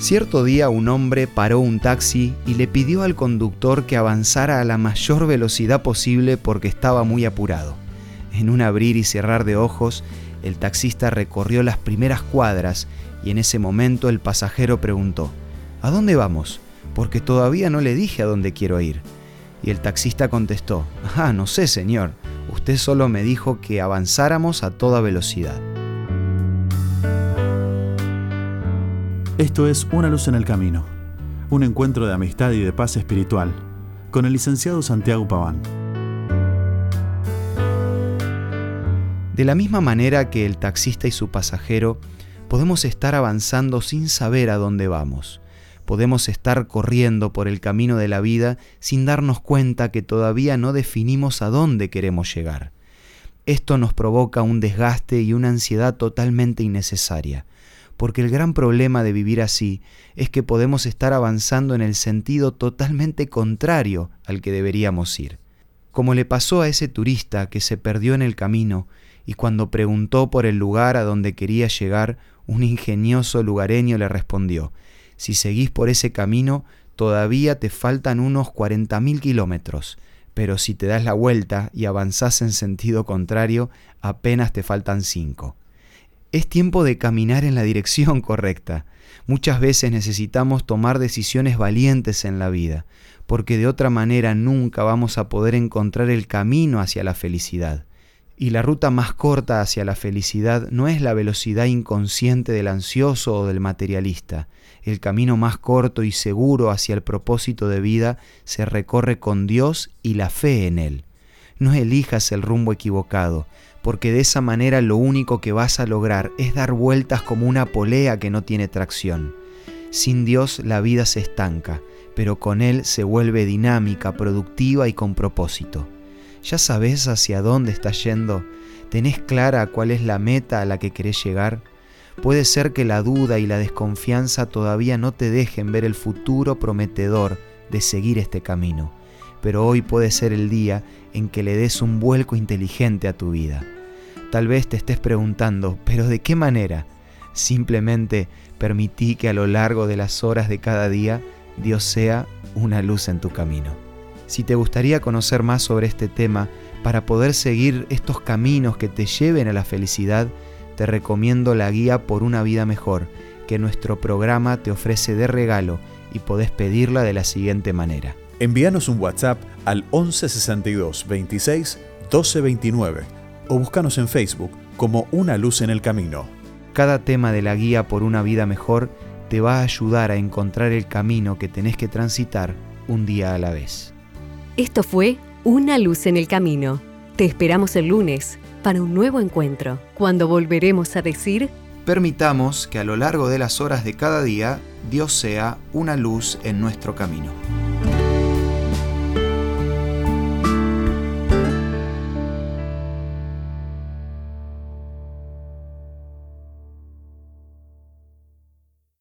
Cierto día un hombre paró un taxi y le pidió al conductor que avanzara a la mayor velocidad posible porque estaba muy apurado. En un abrir y cerrar de ojos, el taxista recorrió las primeras cuadras y en ese momento el pasajero preguntó, ¿A dónde vamos? Porque todavía no le dije a dónde quiero ir. Y el taxista contestó, Ah, no sé, señor, usted solo me dijo que avanzáramos a toda velocidad. Esto es Una luz en el camino, un encuentro de amistad y de paz espiritual, con el licenciado Santiago Paván. De la misma manera que el taxista y su pasajero, podemos estar avanzando sin saber a dónde vamos. Podemos estar corriendo por el camino de la vida sin darnos cuenta que todavía no definimos a dónde queremos llegar. Esto nos provoca un desgaste y una ansiedad totalmente innecesaria porque el gran problema de vivir así es que podemos estar avanzando en el sentido totalmente contrario al que deberíamos ir. Como le pasó a ese turista que se perdió en el camino y cuando preguntó por el lugar a donde quería llegar, un ingenioso lugareño le respondió, si seguís por ese camino, todavía te faltan unos 40.000 kilómetros, pero si te das la vuelta y avanzás en sentido contrario, apenas te faltan cinco. Es tiempo de caminar en la dirección correcta. Muchas veces necesitamos tomar decisiones valientes en la vida, porque de otra manera nunca vamos a poder encontrar el camino hacia la felicidad. Y la ruta más corta hacia la felicidad no es la velocidad inconsciente del ansioso o del materialista. El camino más corto y seguro hacia el propósito de vida se recorre con Dios y la fe en Él. No elijas el rumbo equivocado, porque de esa manera lo único que vas a lograr es dar vueltas como una polea que no tiene tracción. Sin Dios la vida se estanca, pero con Él se vuelve dinámica, productiva y con propósito. ¿Ya sabes hacia dónde estás yendo? ¿Tenés clara cuál es la meta a la que querés llegar? Puede ser que la duda y la desconfianza todavía no te dejen ver el futuro prometedor de seguir este camino pero hoy puede ser el día en que le des un vuelco inteligente a tu vida. Tal vez te estés preguntando, ¿pero de qué manera? Simplemente permití que a lo largo de las horas de cada día Dios sea una luz en tu camino. Si te gustaría conocer más sobre este tema, para poder seguir estos caminos que te lleven a la felicidad, te recomiendo la guía por una vida mejor, que nuestro programa te ofrece de regalo y podés pedirla de la siguiente manera. Envíanos un WhatsApp al 1162 26 1229 o búscanos en Facebook como Una Luz en el Camino. Cada tema de la guía por una vida mejor te va a ayudar a encontrar el camino que tenés que transitar un día a la vez. Esto fue Una Luz en el Camino. Te esperamos el lunes para un nuevo encuentro, cuando volveremos a decir... Permitamos que a lo largo de las horas de cada día Dios sea una luz en nuestro camino.